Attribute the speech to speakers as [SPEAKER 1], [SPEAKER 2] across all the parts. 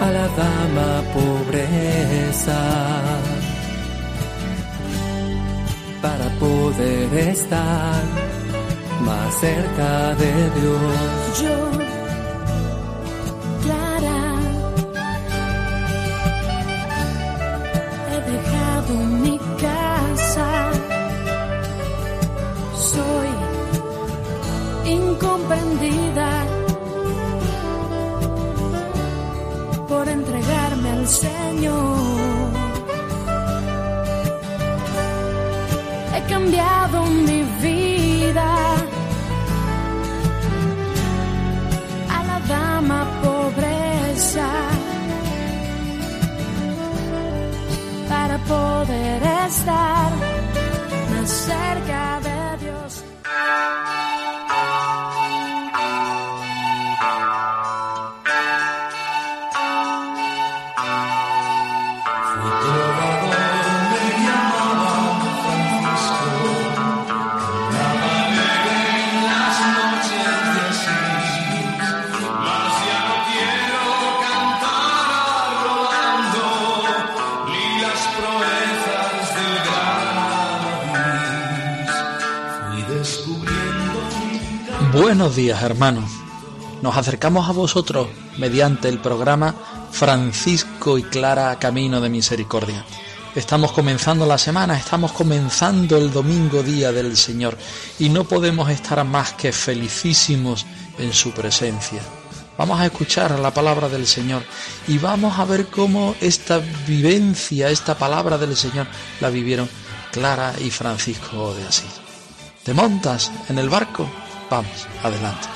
[SPEAKER 1] A la dama pobreza, para poder estar más cerca de Dios.
[SPEAKER 2] Yo, Clara, he dejado mi casa. Soy incomprendida por entregarme al Señor. He cambiado mi vida. a la dama pobreza para poder estar
[SPEAKER 3] Buenos días hermanos. Nos acercamos a vosotros mediante el programa Francisco y Clara Camino de Misericordia. Estamos comenzando la semana, estamos comenzando el domingo día del Señor y no podemos estar más que felicísimos en su presencia. Vamos a escuchar la palabra del Señor y vamos a ver cómo esta vivencia, esta palabra del Señor la vivieron Clara y Francisco de Asís. ¿Te montas en el barco? Vamos, adelante.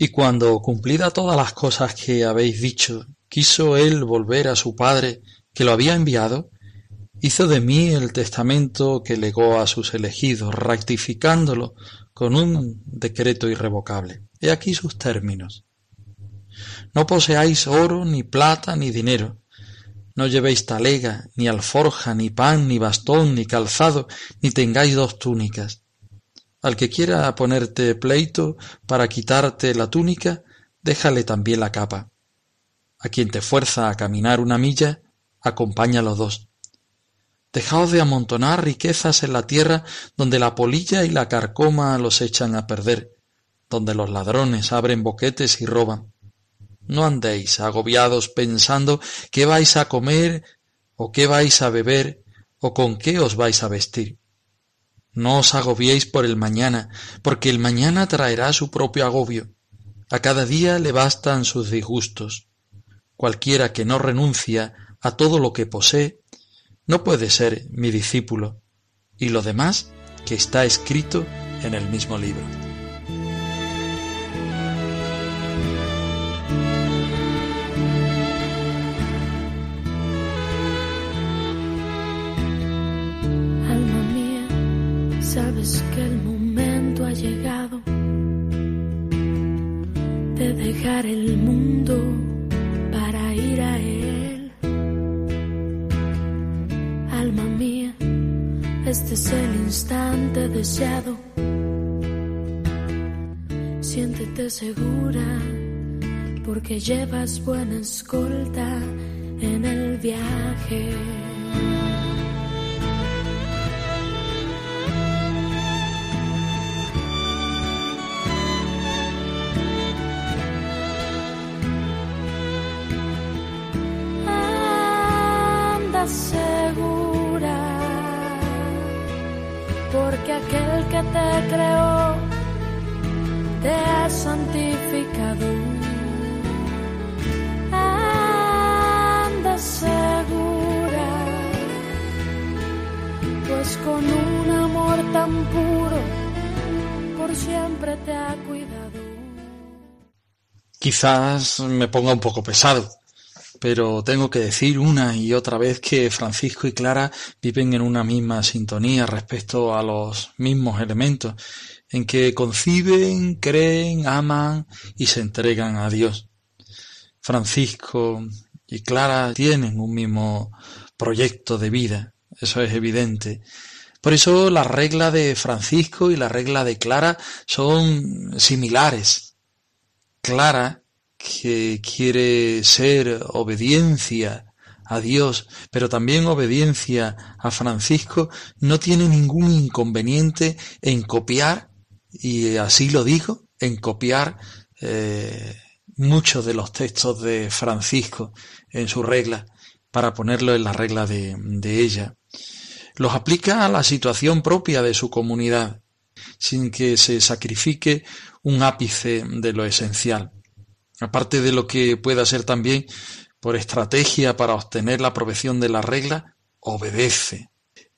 [SPEAKER 3] Y cuando cumplida todas las cosas que habéis dicho, quiso él volver a su padre, que lo había enviado, hizo de mí el testamento que legó a sus elegidos, rectificándolo con un decreto irrevocable. He aquí sus términos. No poseáis oro, ni plata, ni dinero. No llevéis talega, ni alforja, ni pan, ni bastón, ni calzado, ni tengáis dos túnicas al que quiera ponerte pleito para quitarte la túnica, déjale también la capa. A quien te fuerza a caminar una milla, acompáñalo dos. Dejaos de amontonar riquezas en la tierra donde la polilla y la carcoma los echan a perder, donde los ladrones abren boquetes y roban. No andéis agobiados pensando qué vais a comer o qué vais a beber o con qué os vais a vestir no os agobiéis por el mañana, porque el mañana traerá su propio agobio. A cada día le bastan sus disgustos. Cualquiera que no renuncia a todo lo que posee, no puede ser mi discípulo. Y lo demás que está escrito en el mismo libro.
[SPEAKER 2] Dejar el mundo para ir a él. Alma mía, este es el instante deseado. Siéntete segura porque llevas buena escolta en el viaje. Aquel que te creó te ha santificado. Anda segura, pues con un amor tan puro, por siempre te ha cuidado.
[SPEAKER 3] Quizás me ponga un poco pesado, pero tengo que decir una y otra vez que Francisco y Clara viven en una misma sintonía respecto a los mismos elementos, en que conciben, creen, aman y se entregan a Dios. Francisco y Clara tienen un mismo proyecto de vida, eso es evidente. Por eso la regla de Francisco y la regla de Clara son similares. Clara que quiere ser obediencia a Dios, pero también obediencia a Francisco, no tiene ningún inconveniente en copiar, y así lo digo, en copiar eh, muchos de los textos de Francisco en su regla, para ponerlo en la regla de, de ella. Los aplica a la situación propia de su comunidad, sin que se sacrifique un ápice de lo esencial aparte de lo que pueda ser también por estrategia para obtener la aprobación de la regla, obedece.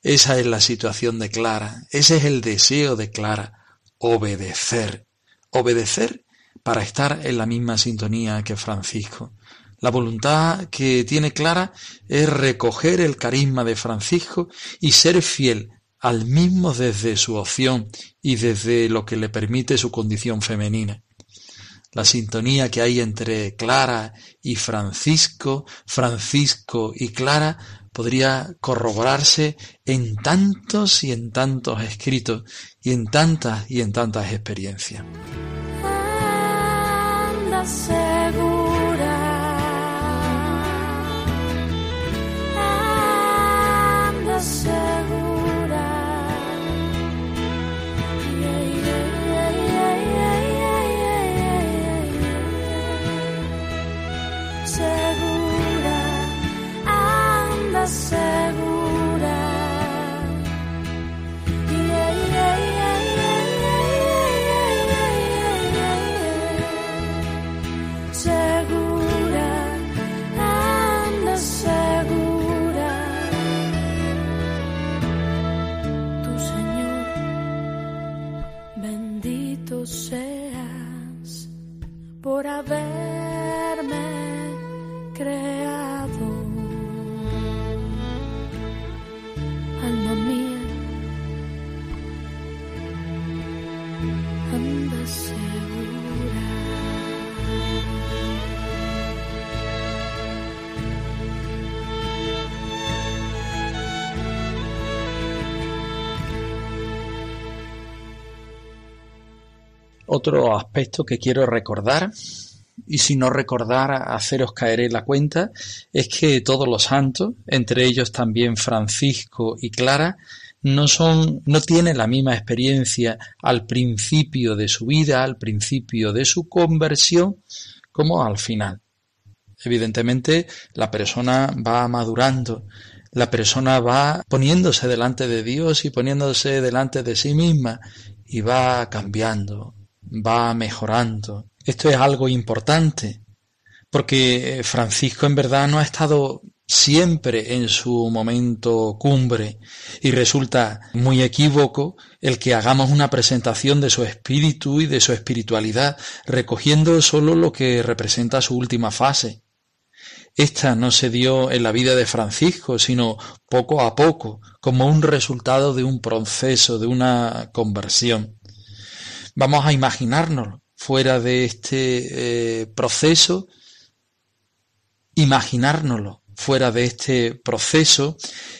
[SPEAKER 3] Esa es la situación de Clara, ese es el deseo de Clara, obedecer. Obedecer para estar en la misma sintonía que Francisco. La voluntad que tiene Clara es recoger el carisma de Francisco y ser fiel al mismo desde su opción y desde lo que le permite su condición femenina la sintonía que hay entre Clara y Francisco, Francisco y Clara, podría corroborarse en tantos y en tantos escritos y en tantas y en tantas experiencias. said Otro aspecto que quiero recordar, y si no recordar, haceros caer en la cuenta, es que todos los santos, entre ellos también Francisco y Clara, no son, no tienen la misma experiencia al principio de su vida, al principio de su conversión, como al final. Evidentemente, la persona va madurando, la persona va poniéndose delante de Dios y poniéndose delante de sí misma y va cambiando, va mejorando. Esto es algo importante, porque Francisco en verdad no ha estado siempre en su momento cumbre y resulta muy equívoco el que hagamos una presentación de su espíritu y de su espiritualidad recogiendo solo lo que representa su última fase. Esta no se dio en la vida de Francisco, sino poco a poco, como un resultado de un proceso, de una conversión. Vamos a imaginarnos fuera de este eh, proceso, imaginárnoslo fuera de este proceso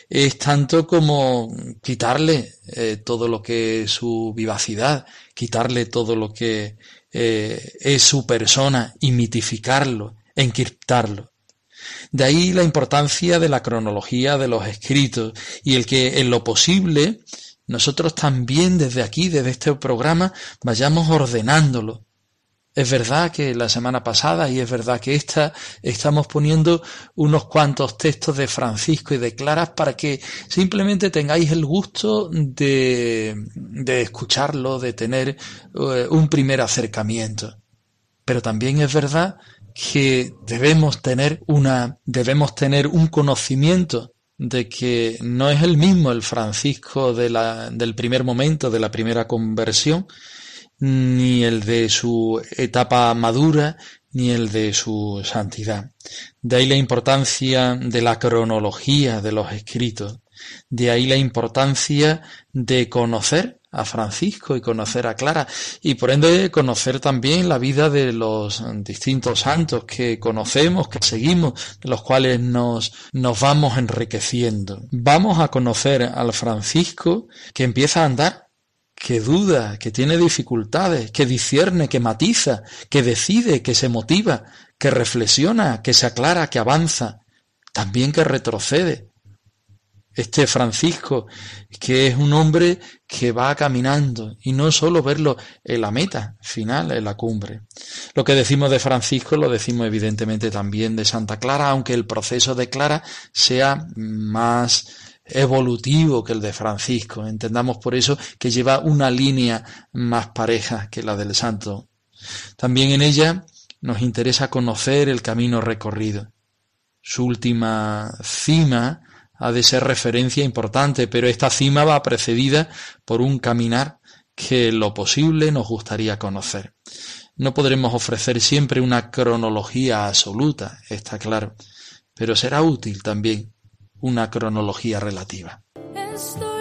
[SPEAKER 3] es tanto como quitarle eh, todo lo que es su vivacidad, quitarle todo lo que eh, es su persona y mitificarlo, encriptarlo. De ahí la importancia de la cronología de los escritos y el que en lo posible nosotros también desde aquí, desde este programa, vayamos ordenándolo, Es verdad que la semana pasada y es verdad que esta estamos poniendo unos cuantos textos de Francisco y de Claras para que simplemente tengáis el gusto de, de escucharlo, de tener eh, un primer acercamiento. Pero también es verdad que debemos tener una, debemos tener un conocimiento de que no es el mismo el Francisco de la, del primer momento, de la primera conversión, ni el de su etapa madura, ni el de su santidad. De ahí la importancia de la cronología de los escritos. De ahí la importancia de conocer a Francisco y conocer a Clara y por ende conocer también la vida de los distintos santos que conocemos, que seguimos, de los cuales nos, nos vamos enriqueciendo. Vamos a conocer al Francisco que empieza a andar que duda, que tiene dificultades, que discierne, que matiza, que decide, que se motiva, que reflexiona, que se aclara, que avanza, también que retrocede. Este Francisco, que es un hombre que va caminando y no solo verlo en la meta final, en la cumbre. Lo que decimos de Francisco lo decimos evidentemente también de Santa Clara, aunque el proceso de Clara sea más evolutivo que el de Francisco. Entendamos por eso que lleva una línea más pareja que la del santo. También en ella nos interesa conocer el camino recorrido. Su última cima ha de ser referencia importante, pero esta cima va precedida por un caminar que lo posible nos gustaría conocer. No podremos ofrecer siempre una cronología absoluta, está claro, pero será útil también una cronología relativa. ¿Qué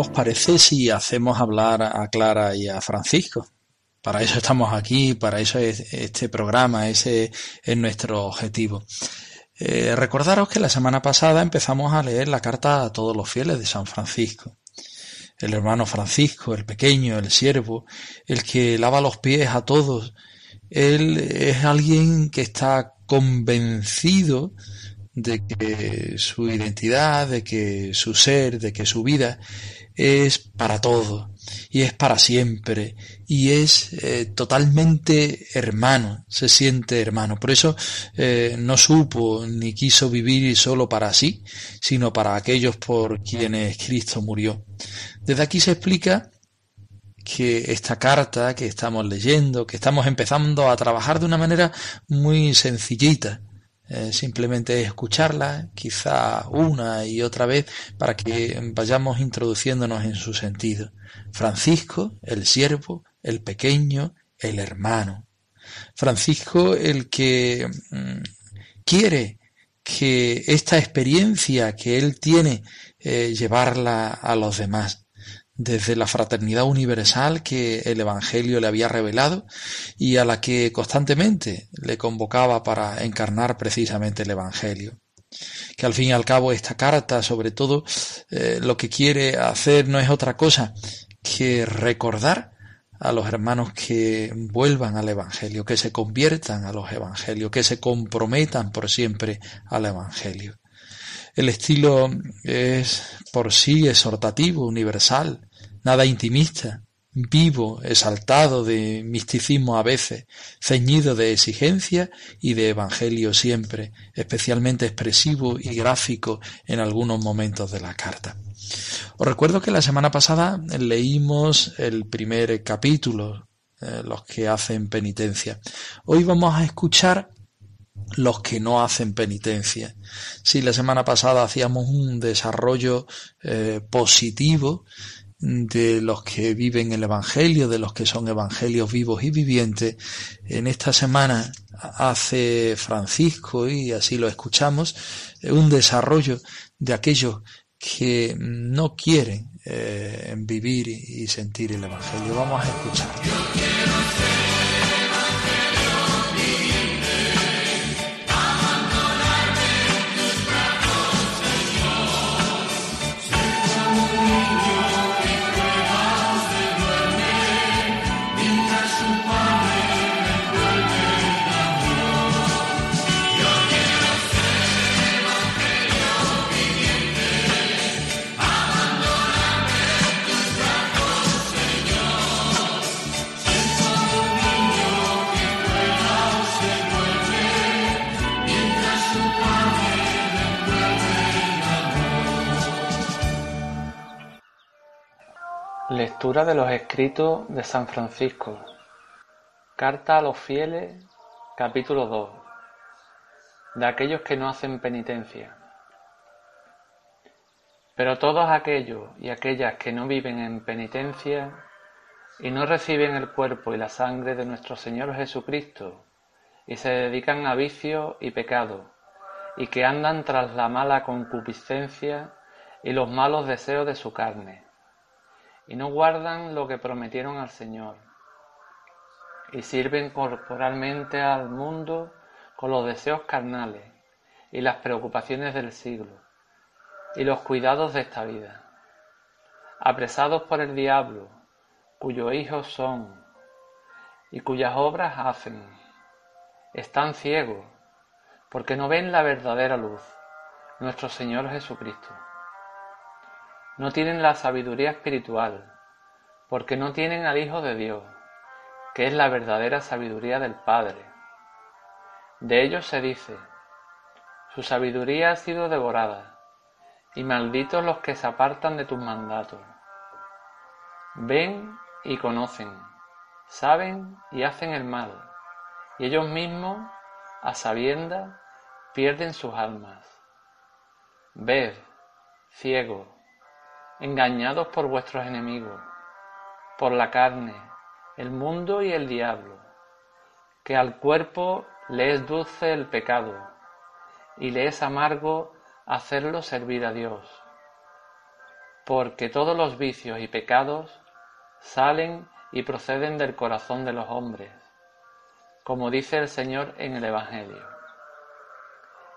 [SPEAKER 3] os parece si hacemos hablar a Clara y a Francisco? Para eso estamos aquí, para eso es este programa, ese es nuestro objetivo. Eh, recordaros que la semana pasada empezamos a leer la carta a todos los fieles de San Francisco. El hermano Francisco, el pequeño, el siervo, el que lava los pies a todos, él es alguien que está convencido de que su identidad, de que su ser, de que su vida es para todo y es para siempre y es eh, totalmente hermano, se siente hermano. Por eso eh, no supo ni quiso vivir solo para sí, sino para aquellos por quienes Cristo murió. Desde aquí se explica que esta carta que estamos leyendo, que estamos empezando a trabajar de una manera muy sencillita, eh, simplemente escucharla, quizá una y otra vez, para que vayamos introduciéndonos en su sentido. Francisco, el siervo, el pequeño, el hermano. Francisco, el que mm, quiere que esta experiencia que él tiene eh, llevarla a los demás desde la fraternidad universal que el Evangelio le había revelado y a la que constantemente le convocaba para encarnar precisamente el Evangelio. Que al fin y al cabo esta carta, sobre todo, eh, lo que quiere hacer no es otra cosa que recordar a los hermanos que vuelvan al Evangelio, que se conviertan a los Evangelios, que se comprometan por siempre al Evangelio. El estilo es por sí exhortativo, universal, nada intimista, vivo, exaltado de misticismo a veces, ceñido de exigencia y de evangelio siempre, especialmente expresivo y gráfico en algunos momentos de la carta. Os recuerdo que la semana pasada leímos el primer capítulo, eh, los que hacen penitencia. Hoy vamos a escuchar los que no hacen penitencia. Si la semana pasada hacíamos un desarrollo eh, positivo de los que viven el Evangelio, de los que son evangelios vivos y vivientes. En esta semana hace Francisco, y así lo escuchamos, un desarrollo de aquellos que no quieren eh, vivir y sentir el Evangelio. Vamos a escuchar.
[SPEAKER 4] Lectura de los escritos de San Francisco. Carta a los fieles, capítulo 2. De aquellos que no hacen penitencia. Pero todos aquellos y aquellas que no viven en penitencia y no reciben el cuerpo y la sangre de nuestro Señor Jesucristo y se dedican a vicio y pecado y que andan tras la mala concupiscencia y los malos deseos de su carne y no guardan lo que prometieron al Señor, y sirven corporalmente al mundo con los deseos carnales y las preocupaciones del siglo y los cuidados de esta vida, apresados por el diablo, cuyos hijos son y cuyas obras hacen, están ciegos porque no ven la verdadera luz, nuestro Señor Jesucristo no tienen la sabiduría espiritual, porque no tienen al Hijo de Dios, que es la verdadera sabiduría del Padre. De ellos se dice, su sabiduría ha sido devorada, y malditos los que se apartan de tus mandatos. Ven y conocen, saben y hacen el mal, y ellos mismos, a sabienda, pierden sus almas. Ved, ciego, engañados por vuestros enemigos, por la carne, el mundo y el diablo, que al cuerpo le es dulce el pecado y le es amargo hacerlo servir a Dios, porque todos los vicios y pecados salen y proceden del corazón de los hombres, como dice el Señor en el Evangelio.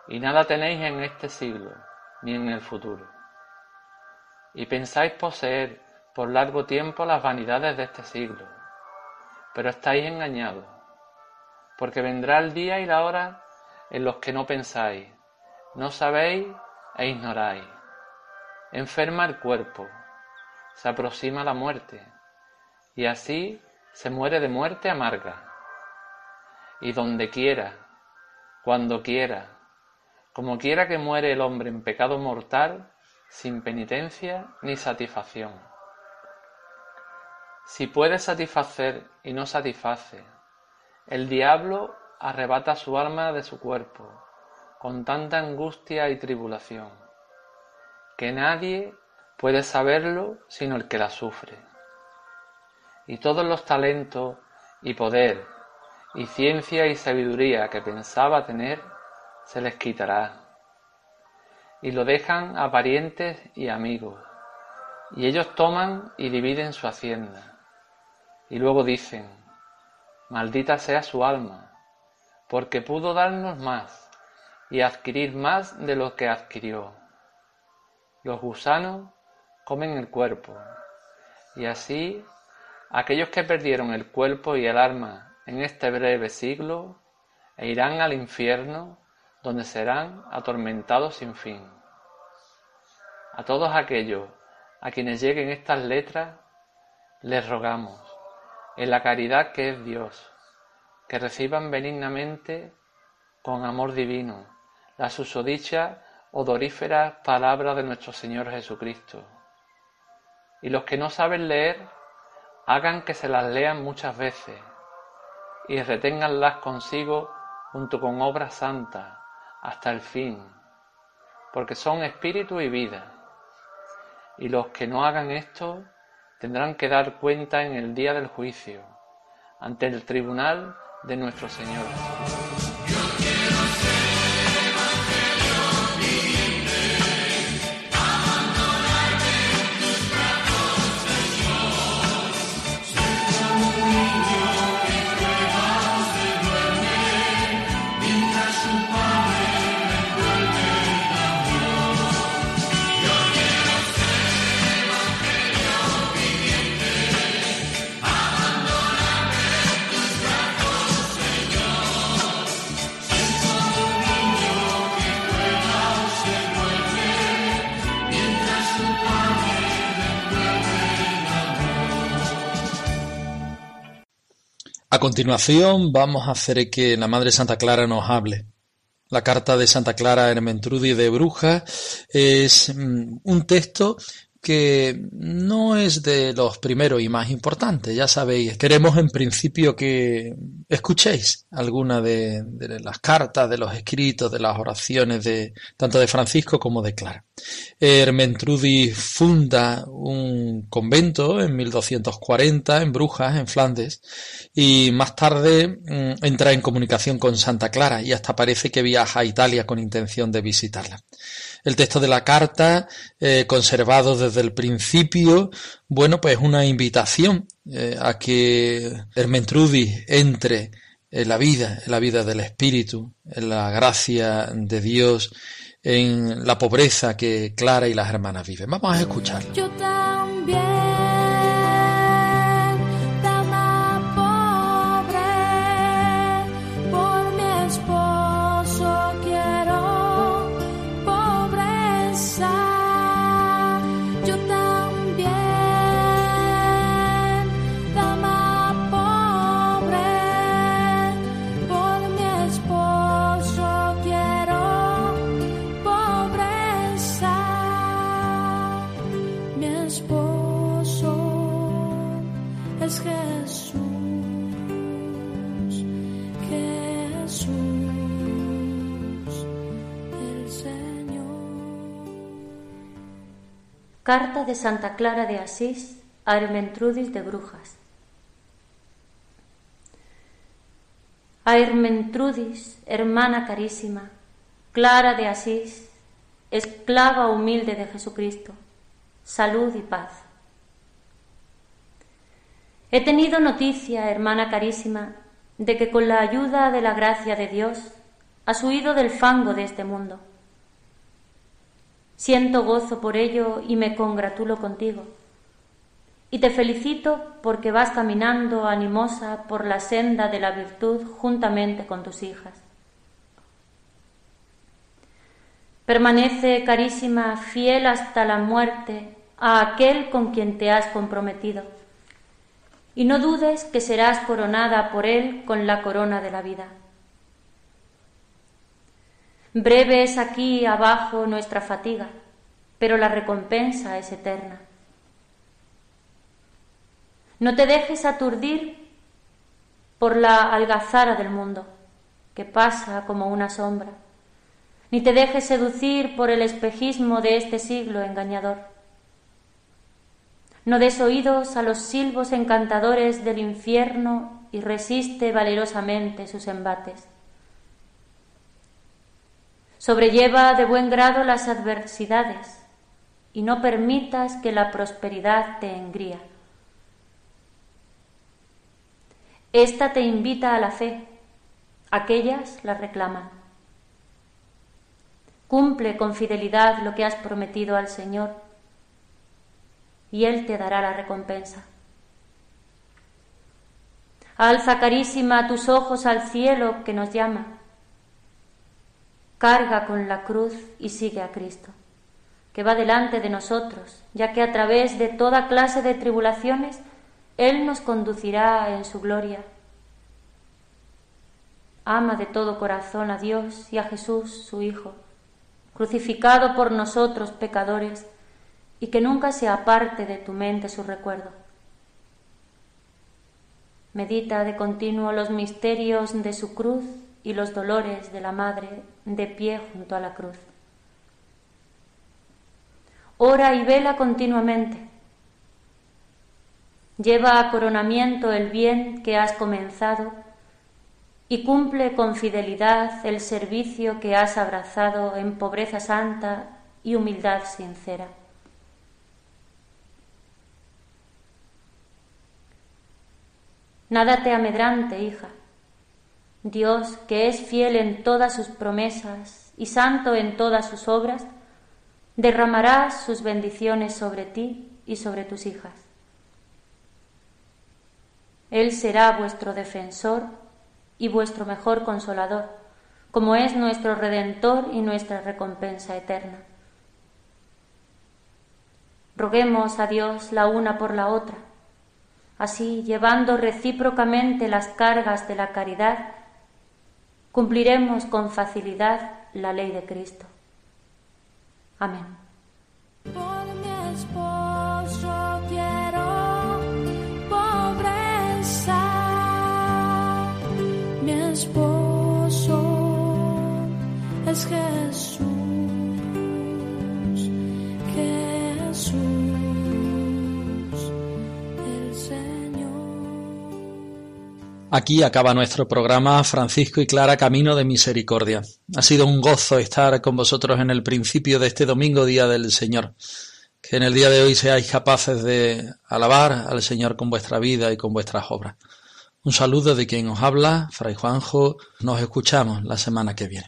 [SPEAKER 4] Y nada tenéis en este siglo, ni en el futuro y pensáis poseer por largo tiempo las vanidades de este siglo. Pero estáis engañados, porque vendrá el día y la hora en los que no pensáis, no sabéis e ignoráis. Enferma el cuerpo, se aproxima la muerte, y así se muere de muerte amarga. Y donde quiera, cuando quiera, como quiera que muere el hombre en pecado mortal, sin penitencia ni satisfacción. Si puede satisfacer y no satisface, el diablo arrebata su alma de su cuerpo con tanta angustia y tribulación, que nadie puede saberlo sino el que la sufre. Y todos los talentos y poder y ciencia y sabiduría que pensaba tener se les quitará y lo dejan a parientes y amigos, y ellos toman y dividen su hacienda, y luego dicen, maldita sea su alma, porque pudo darnos más y adquirir más de lo que adquirió. Los gusanos comen el cuerpo, y así aquellos que perdieron el cuerpo y el alma en este breve siglo, e irán al infierno donde serán atormentados sin fin. A todos aquellos a quienes lleguen estas letras, les rogamos, en la caridad que es Dios, que reciban benignamente, con amor divino, la susodicha odoríferas palabras de nuestro Señor Jesucristo. Y los que no saben leer, hagan que se las lean muchas veces y reténganlas consigo junto con obras santas hasta el fin, porque son espíritu y vida. Y los que no hagan esto tendrán que dar cuenta en el día del juicio, ante el tribunal de nuestro Señor.
[SPEAKER 3] Continuación vamos a hacer que la Madre Santa Clara nos hable. La carta de Santa Clara Hermentrudi de Brujas es mm, un texto que no es de los primeros y más importantes, ya sabéis. Queremos en principio que escuchéis alguna de, las cartas, de los escritos, de las oraciones de tanto de Francisco como de Clara. Hermentrudi funda un convento en 1240 en Brujas, en Flandes, y más tarde mm, entra en comunicación con Santa Clara y hasta parece que viaja a Italia con intención de visitarla el texto de la carta, eh, conservado desde el principio, bueno, pues una invitación eh, a que Hermentrudis entre en la vida, en la vida del Espíritu, en la gracia de Dios, en la pobreza que Clara y las hermanas viven. Vamos a escucharlo.
[SPEAKER 2] Yo también.
[SPEAKER 5] Carta de Santa Clara de Asís a Hermentrudis de Brujas. A Hermentrudis, hermana carísima, Clara de Asís, esclava humilde de Jesucristo, salud y paz. He tenido noticia, hermana carísima, de que con la ayuda de la gracia de Dios has huido del fango de este mundo Siento gozo por ello y me congratulo contigo. Y te felicito porque vas caminando animosa por la senda de la virtud juntamente con tus hijas. Permanece, carísima, fiel hasta la muerte a aquel con quien te has comprometido, y no dudes que serás coronada por él con la corona de la vida. Breve es aquí abajo nuestra fatiga, pero la recompensa es eterna. No te dejes aturdir por la algazara del mundo, que pasa como una sombra, ni te dejes seducir por el espejismo de este siglo engañador. No des oídos a los silbos encantadores del infierno y resiste valerosamente sus embates. Sobrelleva de buen grado las adversidades y no permitas que la prosperidad te engría. Esta te invita a la fe, aquellas la reclaman. Cumple con fidelidad lo que has prometido al Señor y Él te dará la recompensa. Alza carísima tus ojos al cielo que nos llama carga con la cruz y sigue a Cristo, que va delante de nosotros, ya que a través de toda clase de tribulaciones Él nos conducirá en su gloria. Ama de todo corazón a Dios y a Jesús, su Hijo, crucificado por nosotros pecadores, y que nunca se aparte de tu mente su recuerdo. Medita de continuo los misterios de su cruz y los dolores de la Madre de pie junto a la cruz. Ora y vela continuamente. lleva a coronamiento el bien que has comenzado y cumple con fidelidad el servicio que has abrazado en pobreza santa y humildad sincera. Nada te amedrante, hija. Dios, que es fiel en todas sus promesas y santo en todas sus obras, derramará sus bendiciones sobre ti y sobre tus hijas. Él será vuestro defensor y vuestro mejor consolador, como es nuestro redentor y nuestra recompensa eterna. Roguemos a Dios la una por la otra Así, llevando recíprocamente las cargas de la caridad, cumpliremos con facilidad la ley de Cristo. Amén.
[SPEAKER 2] Por mi esposo quiero pobreza, mi esposo es Jesús.
[SPEAKER 3] Aquí acaba nuestro programa Francisco y Clara Camino de Misericordia. Ha sido un gozo estar con vosotros en el principio de este domingo, Día del Señor. Que en el día de hoy seáis capaces de alabar al Señor con vuestra vida y con vuestras obras. Un saludo de quien os habla, Fray Juanjo. Nos escuchamos la semana que viene.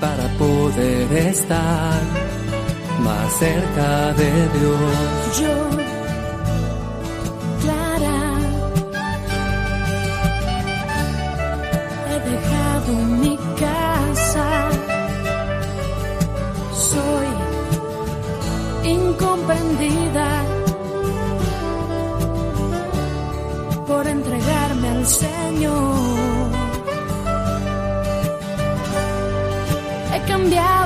[SPEAKER 1] para poder estar más cerca de Dios.
[SPEAKER 2] Yo, Clara, he dejado mi casa, soy incomprendida por entregarme al Señor. He